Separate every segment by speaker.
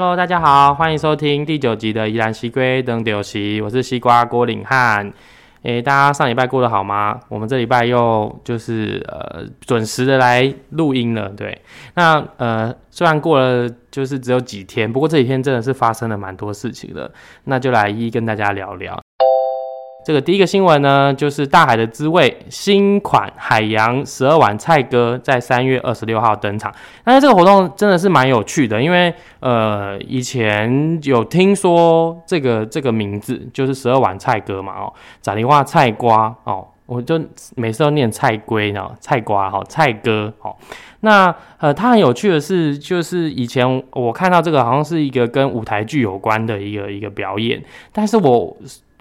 Speaker 1: Hello，大家好，欢迎收听第九集的宜兰西龟登丢西，我是西瓜郭领汉。诶，大家上礼拜过得好吗？我们这礼拜又就是呃准时的来录音了，对。那呃虽然过了就是只有几天，不过这几天真的是发生了蛮多事情的，那就来一一跟大家聊聊。这个第一个新闻呢，就是《大海的滋味》新款海洋十二碗菜歌在三月二十六号登场。那这个活动真的是蛮有趣的，因为呃以前有听说这个这个名字就是十二碗菜歌嘛哦，咋地话菜瓜哦，我就每次都念菜龟呢，菜瓜哈菜哥哦。那呃它很有趣的是，就是以前我看到这个好像是一个跟舞台剧有关的一个一个表演，但是我。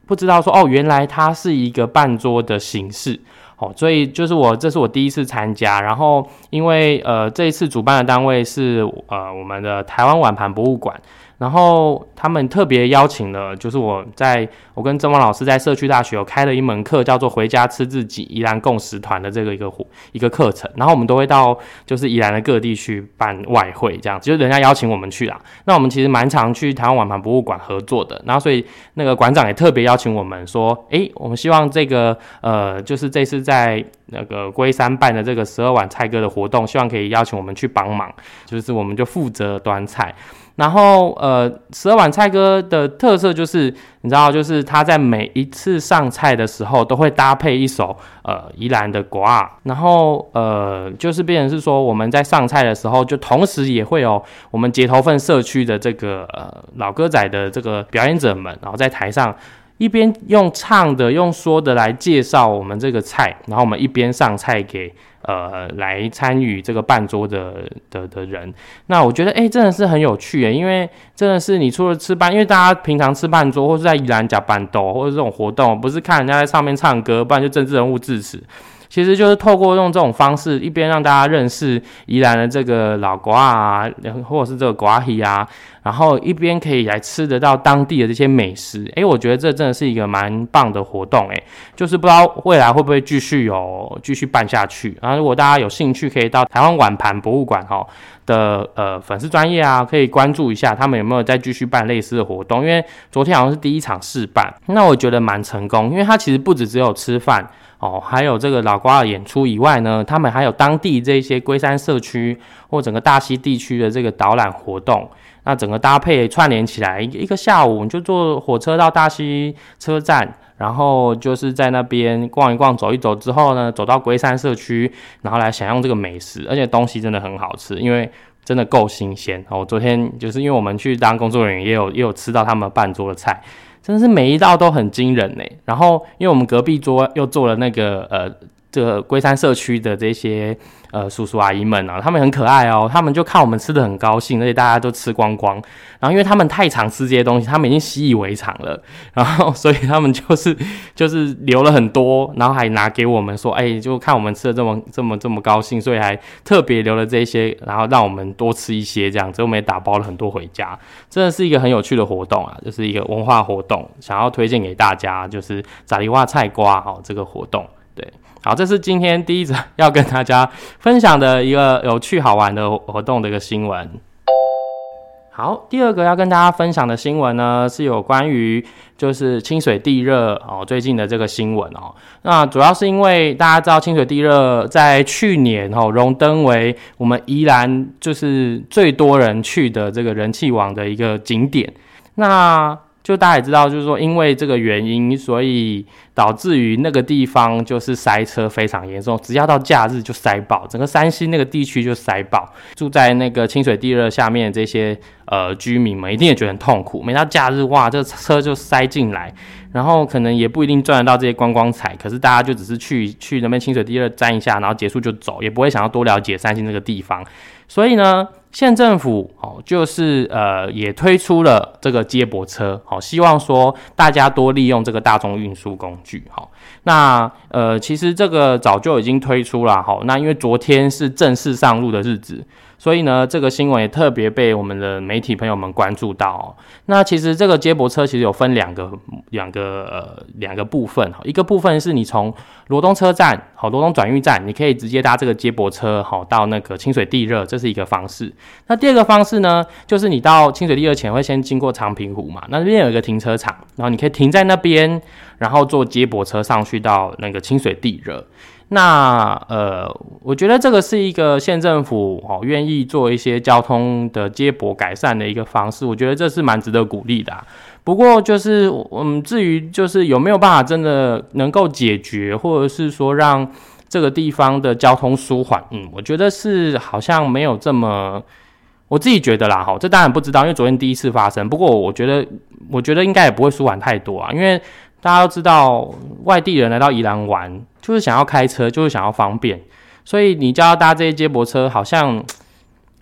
Speaker 1: 不知道说哦，原来它是一个半桌的形式哦，所以就是我这是我第一次参加，然后因为呃这一次主办的单位是呃我们的台湾碗盘博物馆。然后他们特别邀请了，就是我在我跟曾王老师在社区大学有开了一门课，叫做“回家吃自己宜兰共食团”的这个一个一个课程。然后我们都会到就是宜兰的各地去办外汇，这样就是人家邀请我们去啦。那我们其实蛮常去台湾碗盘博物馆合作的。然后所以那个馆长也特别邀请我们说，诶，我们希望这个呃，就是这次在那个龟山办的这个十二碗菜歌的活动，希望可以邀请我们去帮忙，就是我们就负责端菜。然后，呃，十二碗菜哥的特色就是，你知道，就是他在每一次上菜的时候都会搭配一首呃宜兰的国啊，然后呃，就是变成是说我们在上菜的时候，就同时也会有我们街头份社区的这个呃老歌仔的这个表演者们，然后在台上一边用唱的、用说的来介绍我们这个菜，然后我们一边上菜给。呃，来参与这个半桌的的的人，那我觉得，哎，真的是很有趣诶，因为真的是你除了吃饭，因为大家平常吃半桌或是在宜兰夹板豆或者这种活动，不是看人家在上面唱歌，不然就政治人物致辞。其实就是透过用这种方式，一边让大家认识宜兰的这个老瓜啊，或者是这个瓜皮啊，然后一边可以来吃得到当地的这些美食。诶，我觉得这真的是一个蛮棒的活动。诶，就是不知道未来会不会继续有继续办下去。然后如果大家有兴趣，可以到台湾碗盘博物馆哈的呃粉丝专业啊，可以关注一下他们有没有再继续办类似的活动。因为昨天好像是第一场试办，那我觉得蛮成功，因为它其实不止只有吃饭。哦，还有这个老瓜的演出以外呢，他们还有当地这些龟山社区或整个大溪地区的这个导览活动，那整个搭配串联起来，一一个下午你就坐火车到大溪车站，然后就是在那边逛一逛、走一走之后呢，走到龟山社区，然后来享用这个美食，而且东西真的很好吃，因为真的够新鲜。哦，昨天就是因为我们去当工作人员，也有也有吃到他们半桌的菜。真的是每一道都很惊人呢。然后，因为我们隔壁桌又做了那个呃，这个龟山社区的这些呃叔叔阿姨们啊，他们很可爱哦。他们就看我们吃的很高兴，而且大家都吃光光。然后，因为他们太常吃这些东西，他们已经习以为常了。然后，所以他们就是 就是留了很多，然后还拿给我们说：“哎，就看我们吃的这么这么这么高兴，所以还特别留了这些，然后让我们多吃一些这样。”子我们也打包了很多回家。真的是一个很有趣的活动啊，就是一个文化活动，想要推荐给大家，就是炸梨花菜瓜哈这个活动。好，这是今天第一则要跟大家分享的一个有趣好玩的活动的一个新闻。好，第二个要跟大家分享的新闻呢，是有关于就是清水地热哦最近的这个新闻哦。那主要是因为大家知道清水地热在去年哦荣登为我们宜兰就是最多人去的这个人气王的一个景点。那就大家也知道，就是说因为这个原因，所以导致于那个地方就是塞车非常严重，只要到假日就塞爆，整个山西那个地区就塞爆。住在那个清水地热下面这些呃居民们，一定也觉得很痛苦。每到假日，哇，这车就塞进来，然后可能也不一定赚得到这些观光彩，可是大家就只是去去那边清水地热沾一下，然后结束就走，也不会想要多了解三星这个地方。所以呢。县政府哦，就是呃，也推出了这个接驳车，好，希望说大家多利用这个大众运输工具，好，那呃，其实这个早就已经推出了，好，那因为昨天是正式上路的日子，所以呢，这个新闻也特别被我们的媒体朋友们关注到。那其实这个接驳车其实有分两个两个呃两个部分哈，一个部分是你从罗东车站好罗东转运站，你可以直接搭这个接驳车好到那个清水地热，这是一个方式。那第二个方式呢，就是你到清水地热前会先经过长平湖嘛，那那边有一个停车场，然后你可以停在那边，然后坐接驳车上去到那个清水地热。那呃，我觉得这个是一个县政府哦愿意做一些交通的接驳改善的一个方式，我觉得这是蛮值得鼓励的。不过就是嗯，至于就是有没有办法真的能够解决，或者是说让这个地方的交通舒缓，嗯，我觉得是好像没有这么，我自己觉得啦，哈，这当然不知道，因为昨天第一次发生。不过我觉得，我觉得应该也不会舒缓太多啊，因为大家都知道外地人来到宜兰玩。就是想要开车，就是想要方便，所以你叫他搭这些接驳车，好像。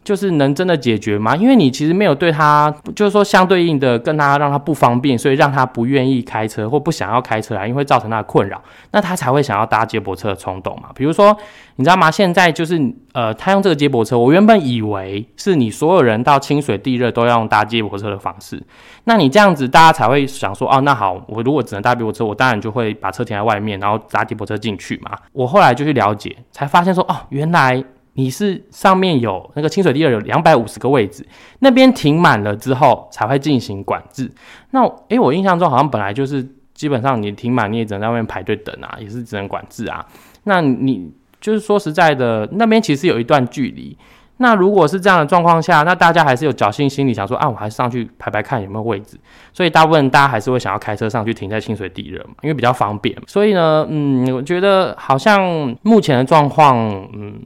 Speaker 1: 就是能真的解决吗？因为你其实没有对他，就是说相对应的跟他让他不方便，所以让他不愿意开车或不想要开车来，因为造成他的困扰，那他才会想要搭接驳车的冲动嘛。比如说，你知道吗？现在就是呃，他用这个接驳车，我原本以为是你所有人到清水地热都要用搭接驳车的方式，那你这样子大家才会想说，哦，那好，我如果只能搭接驳车，我当然就会把车停在外面，然后搭接驳车进去嘛。我后来就去了解，才发现说，哦，原来。你是上面有那个清水地二有两百五十个位置，那边停满了之后才会进行管制。那诶，我印象中好像本来就是基本上你停满你也只能在外面排队等啊，也是只能管制啊。那你就是说实在的，那边其实有一段距离。那如果是这样的状况下，那大家还是有侥幸心理，想说啊，我还是上去排排看有没有位置。所以大部分大家还是会想要开车上去停在清水地热嘛，因为比较方便。所以呢，嗯，我觉得好像目前的状况，嗯。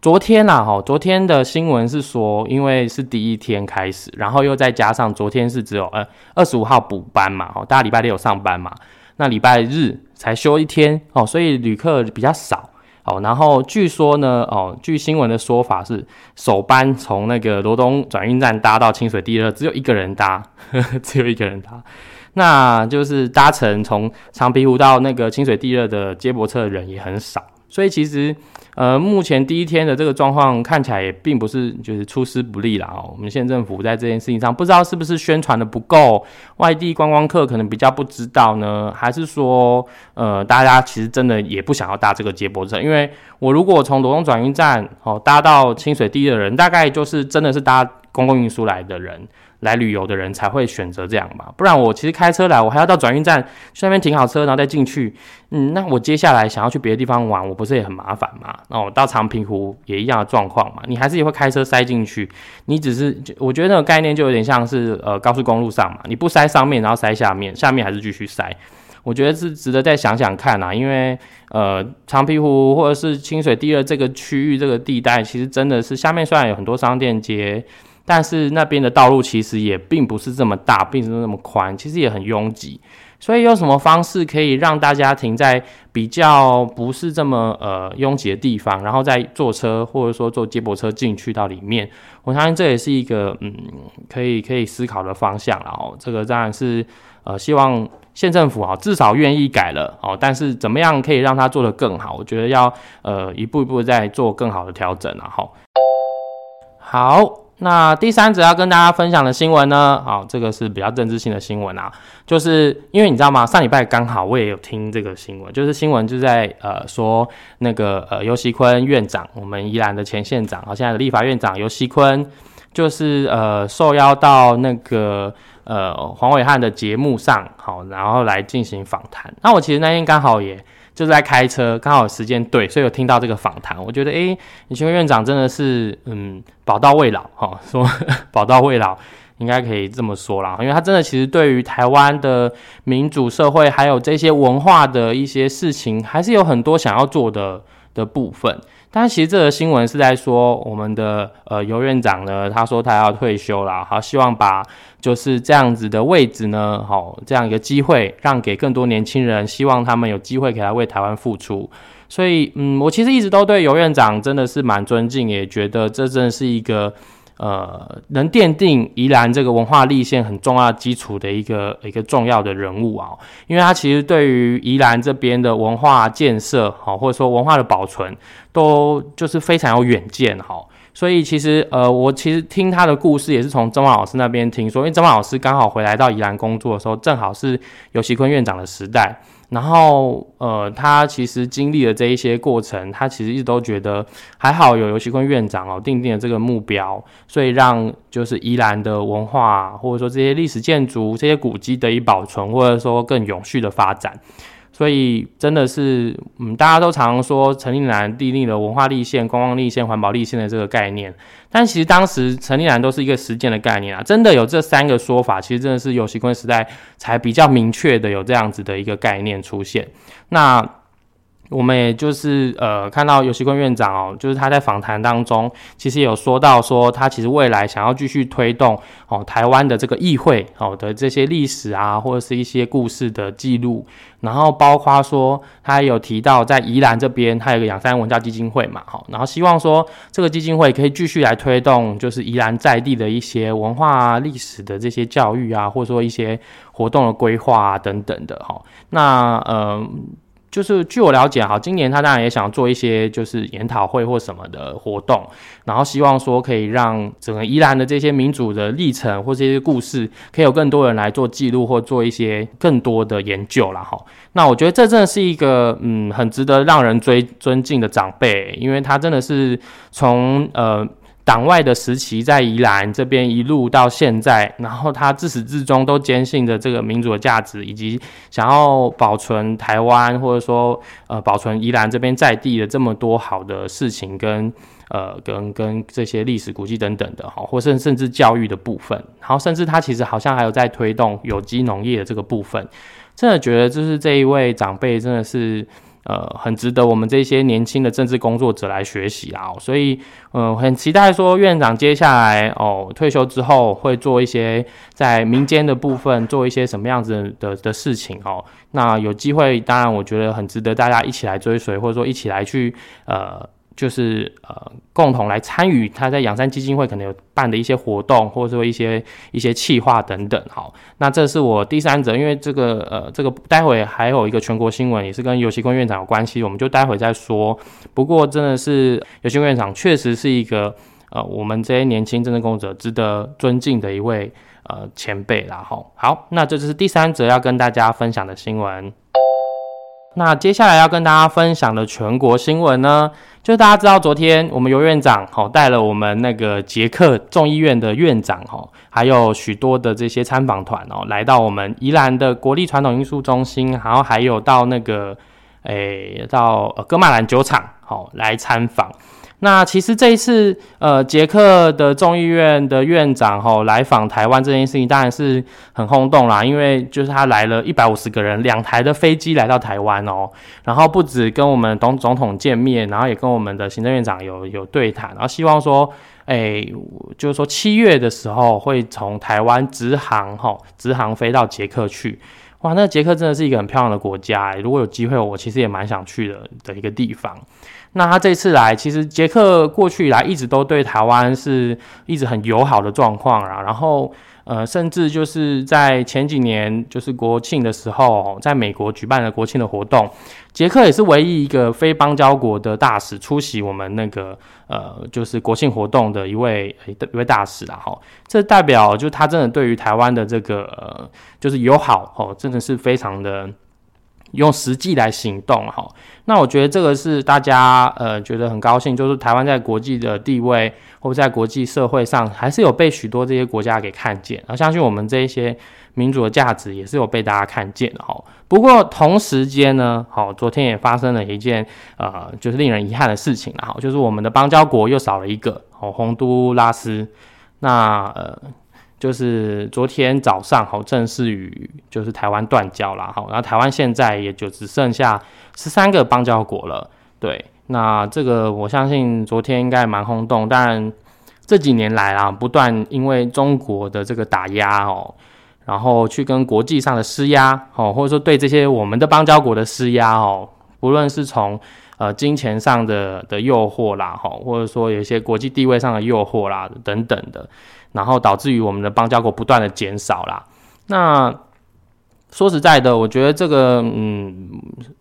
Speaker 1: 昨天呐，哈，昨天的新闻是说，因为是第一天开始，然后又再加上昨天是只有呃二十五号补班嘛，哦，大家礼拜六有上班嘛，那礼拜日才休一天哦，所以旅客比较少哦。然后据说呢，哦，据新闻的说法是，首班从那个罗东转运站搭到清水地热，只有一个人搭，只有一个人搭，那就是搭乘从长皮湖到那个清水地热的接驳车的人也很少，所以其实。呃，目前第一天的这个状况看起来也并不是就是出师不利啦哦。我们县政府在这件事情上不知道是不是宣传的不够，外地观光客可能比较不知道呢，还是说呃大家其实真的也不想要搭这个接驳车？因为我如果从罗东转运站哦搭到清水地的人，大概就是真的是搭公共运输来的人。来旅游的人才会选择这样嘛，不然我其实开车来，我还要到转运站去那边停好车，然后再进去。嗯，那我接下来想要去别的地方玩，我不是也很麻烦嘛？那我到长平湖也一样的状况嘛，你还是也会开车塞进去。你只是，我觉得那个概念就有点像是呃高速公路上嘛，你不塞上面，然后塞下面，下面还是继续塞。我觉得是值得再想想看啊，因为呃长平湖或者是清水地二这个区域这个地带，其实真的是下面虽然有很多商店街。但是那边的道路其实也并不是这么大，并不是那么宽，其实也很拥挤。所以有什么方式可以让大家停在比较不是这么呃拥挤的地方，然后再坐车或者说坐接驳车进去到里面？我相信这也是一个嗯可以可以思考的方向。然后这个当然是呃希望县政府啊至少愿意改了哦，但是怎么样可以让它做得更好？我觉得要呃一步一步在做更好的调整然后好。那第三则要跟大家分享的新闻呢，好，这个是比较政治性的新闻啊，就是因为你知道吗？上礼拜刚好我也有听这个新闻，就是新闻就在呃说那个呃尤熙坤院长，我们宜兰的前县长，好，现在的立法院长尤熙坤，就是呃受邀到那个呃黄伟汉的节目上，好，然后来进行访谈。那我其实那天刚好也。就在开车，刚好时间对，所以有听到这个访谈。我觉得，诶，李清院长真的是，嗯，宝刀未老哈，说 宝刀未老，应该可以这么说啦，因为他真的其实对于台湾的民主社会，还有这些文化的一些事情，还是有很多想要做的的部分。但其实这个新闻是在说，我们的呃尤院长呢，他说他要退休了，好，希望把就是这样子的位置呢，好这样一个机会让给更多年轻人，希望他们有机会给他为台湾付出。所以，嗯，我其实一直都对尤院长真的是蛮尊敬，也觉得这真的是一个。呃，能奠定宜兰这个文化立线很重要基础的一个一个重要的人物啊，因为他其实对于宜兰这边的文化建设，好或者说文化的保存，都就是非常有远见哈。所以其实呃，我其实听他的故事也是从曾老师那边听说，因为曾老师刚好回来到宜兰工作的时候，正好是尤其坤院长的时代。然后，呃，他其实经历了这一些过程，他其实一直都觉得还好有游戏坤院长哦，定定了这个目标，所以让就是宜兰的文化或者说这些历史建筑、这些古迹得以保存，或者说更永续的发展。所以真的是，嗯，大家都常说陈立南订立了文化立宪、观光立宪、环保立宪的这个概念，但其实当时陈立南都是一个实践的概念啊。真的有这三个说法，其实真的是有习惯时代才比较明确的有这样子的一个概念出现。那。我们也就是呃看到尤锡坤院长哦，就是他在访谈当中，其实有说到说他其实未来想要继续推动哦台湾的这个议会哦的这些历史啊或者是一些故事的记录，然后包括说他有提到在宜兰这边他有个养山文教基金会嘛，好，然后希望说这个基金会可以继续来推动就是宜兰在地的一些文化啊历史的这些教育啊，或者说一些活动的规划啊等等的哈，那呃。就是据我了解，哈，今年他当然也想做一些就是研讨会或什么的活动，然后希望说可以让整个宜兰的这些民主的历程或这些故事，可以有更多人来做记录或做一些更多的研究了哈。那我觉得这真的是一个嗯很值得让人追尊敬的长辈，因为他真的是从呃。党外的时期在宜兰这边一路到现在，然后他自始至终都坚信着这个民主的价值，以及想要保存台湾或者说呃保存宜兰这边在地的这么多好的事情，跟呃跟跟这些历史古迹等等的哈，或甚甚至教育的部分，然后甚至他其实好像还有在推动有机农业的这个部分，真的觉得就是这一位长辈真的是。呃，很值得我们这些年轻的政治工作者来学习啊，所以，呃，很期待说院长接下来哦退休之后会做一些在民间的部分做一些什么样子的的事情哦。那有机会，当然我觉得很值得大家一起来追随，或者说一起来去呃。就是呃，共同来参与他在养山基金会可能有办的一些活动，或者说一些一些企划等等。好，那这是我第三者，因为这个呃，这个待会还有一个全国新闻，也是跟游戏坤院长有关系，我们就待会再说。不过真的是游戏坤院长确实是一个呃，我们这些年轻政治工作者值得尊敬的一位呃前辈啦。好，好，那这就是第三则要跟大家分享的新闻。那接下来要跟大家分享的全国新闻呢？就是大家知道，昨天我们尤院长吼带了我们那个捷克众议院的院长哈，还有许多的这些参访团哦，来到我们宜兰的国立传统艺术中心，然后还有到那个诶到呃格马兰酒厂好来参访。那其实这一次，呃，捷克的众议院的院长吼来访台湾这件事情，当然是很轰动啦。因为就是他来了一百五十个人，两台的飞机来到台湾哦，然后不止跟我们董总统见面，然后也跟我们的行政院长有有对谈，然后希望说，哎，就是说七月的时候会从台湾直航吼直航飞到捷克去。哇，那捷克真的是一个很漂亮的国家，如果有机会，我其实也蛮想去的的一个地方。那他这次来，其实捷克过去以来一直都对台湾是一直很友好的状况啊。然后，呃，甚至就是在前几年，就是国庆的时候，在美国举办了国庆的活动，捷克也是唯一一个非邦交国的大使出席我们那个呃，就是国庆活动的一位一位大使啊。哈，这代表就他真的对于台湾的这个呃，就是友好哦，真的是非常的。用实际来行动，哈，那我觉得这个是大家呃觉得很高兴，就是台湾在国际的地位或在国际社会上，还是有被许多这些国家给看见，而相信我们这一些民主的价值也是有被大家看见的，哈。不过同时间呢，好，昨天也发生了一件呃，就是令人遗憾的事情了，哈，就是我们的邦交国又少了一个，哦，洪都拉斯，那呃。就是昨天早上，好正式与就是台湾断交了，好，然后台湾现在也就只剩下十三个邦交国了。对，那这个我相信昨天应该蛮轰动，但这几年来啊，不断因为中国的这个打压哦，然后去跟国际上的施压哦，或者说对这些我们的邦交国的施压哦，不论是从呃金钱上的的诱惑啦，哈，或者说有一些国际地位上的诱惑啦等等的。然后导致于我们的邦交国不断的减少啦。那说实在的，我觉得这个，嗯，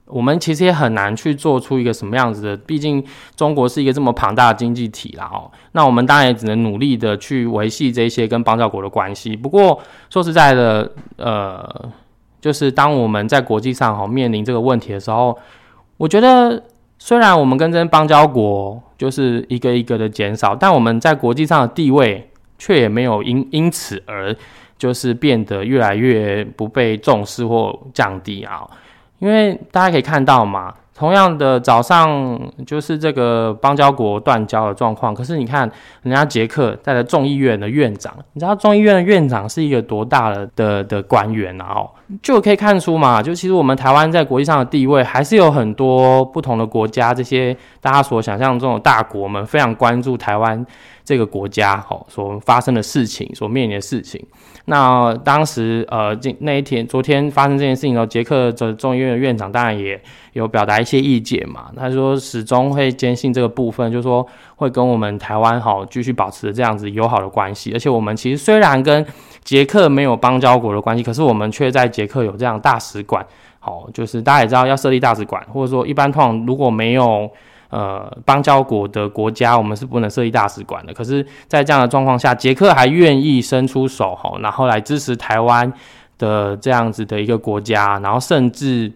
Speaker 1: 我们其实也很难去做出一个什么样子的。毕竟中国是一个这么庞大的经济体啦，哦，那我们当然也只能努力的去维系这些跟邦交国的关系。不过说实在的，呃，就是当我们在国际上哈面临这个问题的时候，我觉得虽然我们跟这些邦交国就是一个一个的减少，但我们在国际上的地位却也没有因因此而。就是变得越来越不被重视或降低啊，因为大家可以看到嘛，同样的早上就是这个邦交国断交的状况，可是你看人家捷克带着众议院的院长，你知道众议院的院长是一个多大的的的官员啊？哦，就可以看出嘛，就其实我们台湾在国际上的地位还是有很多不同的国家，这些大家所想象中的大国们非常关注台湾这个国家哦所发生的事情，所面临的事情。那当时，呃，这那一天，昨天发生这件事情的时候，捷克的众议院的院长当然也有表达一些意见嘛。他说始终会坚信这个部分，就是说会跟我们台湾好继续保持这样子友好的关系。而且我们其实虽然跟捷克没有邦交国的关系，可是我们却在捷克有这样大使馆。好，就是大家也知道要设立大使馆，或者说一般通常如果没有。呃，邦交国的国家，我们是不能设立大使馆的。可是，在这样的状况下，捷克还愿意伸出手，哈，然后来支持台湾的这样子的一个国家，然后甚至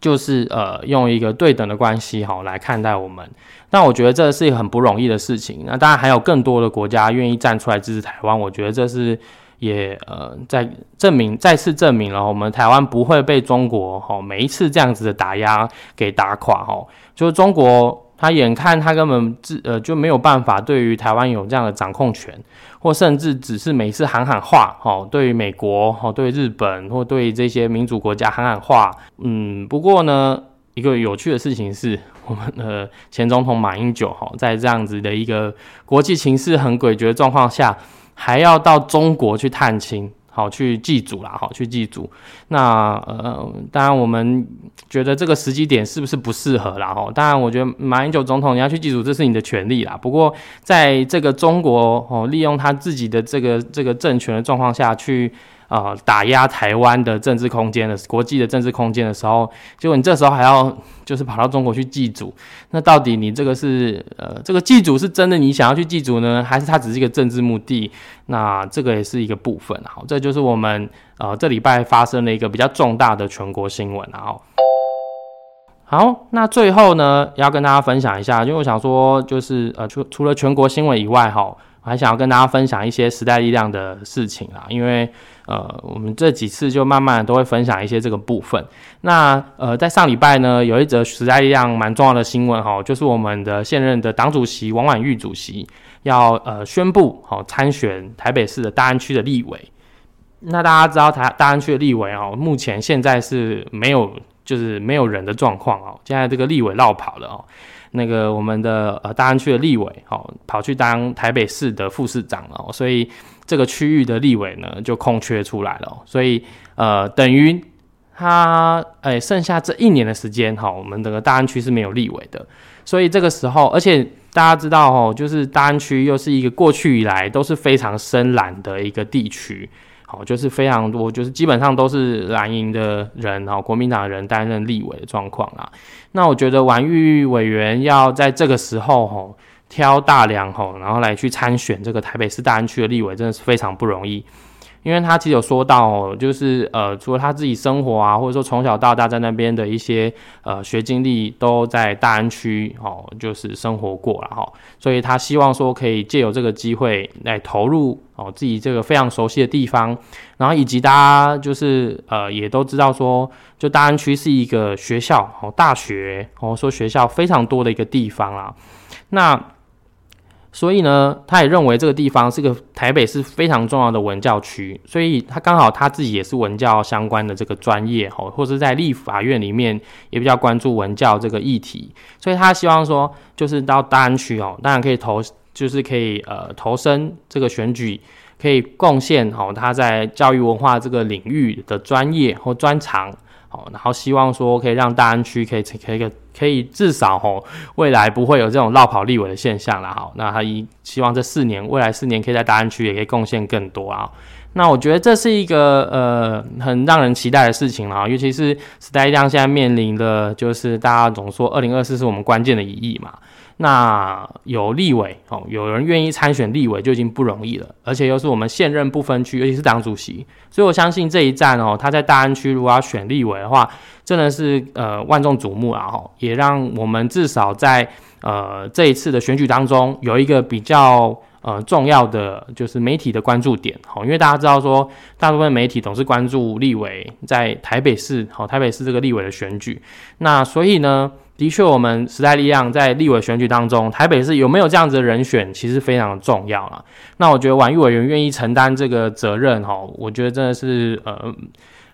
Speaker 1: 就是呃，用一个对等的关系，哈，来看待我们。那我觉得这是一个很不容易的事情。那当然还有更多的国家愿意站出来支持台湾，我觉得这是也呃，在证明再次证明了我们台湾不会被中国哈每一次这样子的打压给打垮，哈。就是中国，他眼看他根本自呃就没有办法对于台湾有这样的掌控权，或甚至只是每次喊喊话，哦，对于美国，哦，对日本或对这些民主国家喊喊话，嗯，不过呢，一个有趣的事情是，我们的前总统马英九，哈，在这样子的一个国际形势很诡谲的状况下，还要到中国去探亲。好去祭祖啦，好去祭祖。那呃，当然我们觉得这个时机点是不是不适合啦？哈，当然我觉得马英九总统你要去祭祖，这是你的权利啦。不过在这个中国哦，利用他自己的这个这个政权的状况下去。啊，打压台湾的政治空间的国际的政治空间的时候，结果你这时候还要就是跑到中国去祭祖，那到底你这个是呃，这个祭祖是真的你想要去祭祖呢，还是它只是一个政治目的？那这个也是一个部分。好，这就是我们呃这礼拜发生了一个比较重大的全国新闻。然后，好，那最后呢，要跟大家分享一下，因为我想说，就是呃，除除了全国新闻以外，哈，还想要跟大家分享一些时代力量的事情啊，因为。呃，我们这几次就慢慢都会分享一些这个部分。那呃，在上礼拜呢，有一则时代力量蛮重要的新闻哈，就是我们的现任的党主席王婉玉主席要呃宣布好参选台北市的大安区的立委。那大家知道台大安区的立委哦，目前现在是没有就是没有人的状况哦，现在这个立委绕跑了哦。那个我们的呃大安区的立委哦跑去当台北市的副市长了，所以。这个区域的立委呢，就空缺出来了，所以呃，等于他哎，剩下这一年的时间哈，我们整个大安区是没有立委的，所以这个时候，而且大家知道哦，就是大安区又是一个过去以来都是非常深蓝的一个地区，好，就是非常多，就是基本上都是蓝营的人哈，国民党人担任立委的状况啦。那我觉得王玉委员要在这个时候哈。挑大梁吼，然后来去参选这个台北市大安区的立委，真的是非常不容易。因为他其实有说到，就是呃，除了他自己生活啊，或者说从小到大在那边的一些呃学经历，都在大安区哦，就是生活过了哈。所以他希望说可以借由这个机会来投入哦自己这个非常熟悉的地方，然后以及大家就是呃也都知道说，就大安区是一个学校哦，大学哦说学校非常多的一个地方啦。那所以呢，他也认为这个地方是个台北是非常重要的文教区，所以他刚好他自己也是文教相关的这个专业哦，或者在立法院里面也比较关注文教这个议题，所以他希望说，就是到大安区哦，当然可以投，就是可以呃投身这个选举，可以贡献哦他在教育文化这个领域的专业或专长。哦，然后希望说可以让大安区可以可以可以至少吼未来不会有这种绕跑立委的现象了。哈，那他一希望这四年未来四年可以在大安区也可以贡献更多啊。那我觉得这是一个呃很让人期待的事情了，尤其是时代力量现在面临的就是大家总说二零二四是我们关键的一役嘛。那有立委哦，有人愿意参选立委就已经不容易了，而且又是我们现任不分区，尤其是党主席，所以我相信这一战哦，他在大安区如果要选立委的话，真的是呃万众瞩目啊！哈，也让我们至少在呃这一次的选举当中有一个比较呃重要的就是媒体的关注点，好，因为大家知道说，大部分媒体总是关注立委在台北市，好，台北市这个立委的选举，那所以呢。的确，我们时代力量在立委选举当中，台北市有没有这样子的人选，其实非常重要了。那我觉得婉玉委员愿意承担这个责任，哈，我觉得真的是呃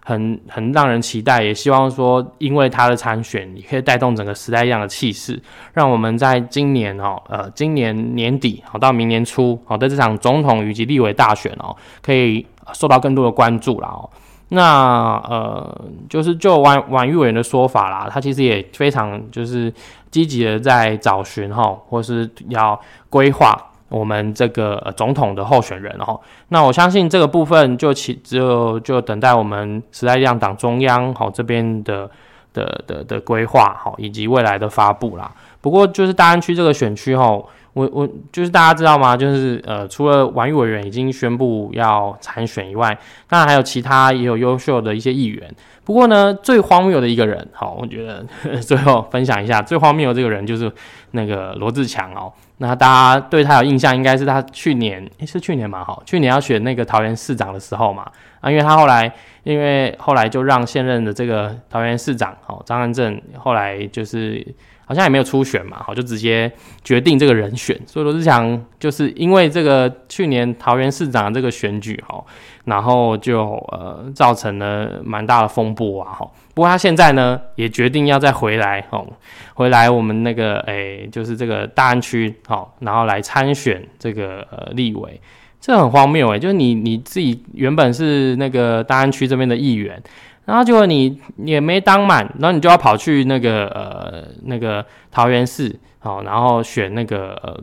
Speaker 1: 很很让人期待，也希望说，因为他的参选，也可以带动整个时代力量的气势，让我们在今年哦，呃，今年年底好到明年初好的这场总统以及立委大选哦，可以受到更多的关注了哦。那呃，就是就婉婉玉委员的说法啦，他其实也非常就是积极的在找寻哈，或是要规划我们这个总统的候选人哈。那我相信这个部分就其就就等待我们时代力量党中央好这边的的的的规划好，以及未来的发布啦。不过就是大安区这个选区哈。我我就是大家知道吗？就是呃，除了王玉委员已经宣布要参选以外，当然还有其他也有优秀的一些议员。不过呢，最荒谬的一个人，好，我觉得最后分享一下最荒谬的这个人就是那个罗志强哦。那大家对他有印象，应该是他去年诶是去年嘛，好，去年要选那个桃园市长的时候嘛，啊，因为他后来因为后来就让现任的这个桃园市长哦张安正后来就是。好像也没有初选嘛，好就直接决定这个人选，所以罗志祥就是因为这个去年桃园市长这个选举哈，然后就呃造成了蛮大的风波啊哈。不过他现在呢也决定要再回来哦，回来我们那个诶就是这个大安区好，然后来参选这个呃立委，这很荒谬诶，就是你你自己原本是那个大安区这边的议员。然后结果你也没当满，然后你就要跑去那个呃那个桃园市，好，然后选那个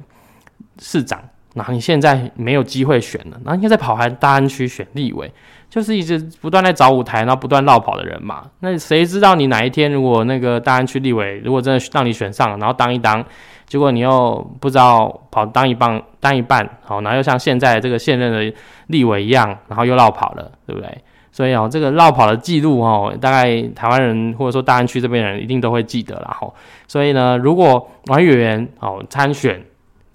Speaker 1: 市长，然后你现在没有机会选了，然后你再跑回大安区选立委，就是一直不断在找舞台，然后不断绕跑的人嘛。那谁知道你哪一天如果那个大安区立委如果真的让你选上了，然后当一当，结果你又不知道跑当一棒当一半，好，然后又像现在这个现任的立委一样，然后又绕跑了，对不对？所以哦，这个绕跑的记录哦，大概台湾人或者说大安区这边人一定都会记得了哈。所以呢，如果王议员哦参选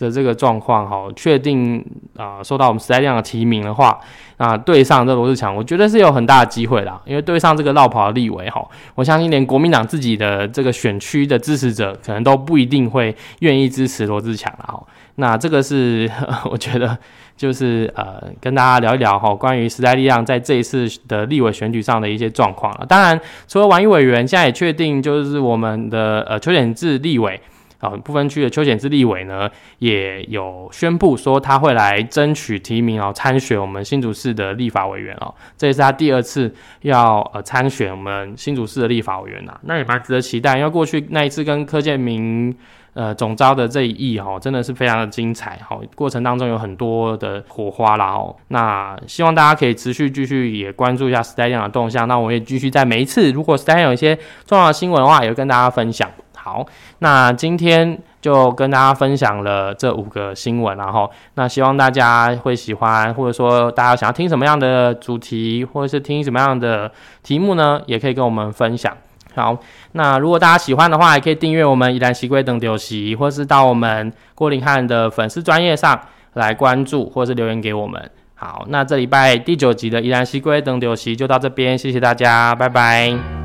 Speaker 1: 的这个状况哈，确定啊受到我们时代力量的提名的话，啊对上这罗志强，我觉得是有很大的机会啦。因为对上这个绕跑的立委哈，我相信连国民党自己的这个选区的支持者，可能都不一定会愿意支持罗志强了哈。那这个是 我觉得。就是呃，跟大家聊一聊哈，关于时代力量在这一次的立委选举上的一些状况了。当然，除了王毅委员，现在也确定，就是我们的呃邱显志立委啊，不分区的邱显志立委呢，也有宣布说他会来争取提名哦，参选我们新竹市的立法委员哦。这也是他第二次要呃参选我们新竹市的立法委员呐，那也蛮值得期待，因为过去那一次跟柯建明。呃，总招的这一役哈，真的是非常的精彩哈，过程当中有很多的火花啦哦。那希望大家可以持续继续也关注一下时代电脑动向，那我也继续在每一次如果时代有一些重要的新闻的话，也会跟大家分享。好，那今天就跟大家分享了这五个新闻，然后那希望大家会喜欢，或者说大家想要听什么样的主题，或者是听什么样的题目呢，也可以跟我们分享。好，那如果大家喜欢的话，也可以订阅我们宜兰西龟等丢席，或是到我们郭林汉的粉丝专业上来关注，或是留言给我们。好，那这礼拜第九集的宜兰西龟等丢席就到这边，谢谢大家，拜拜。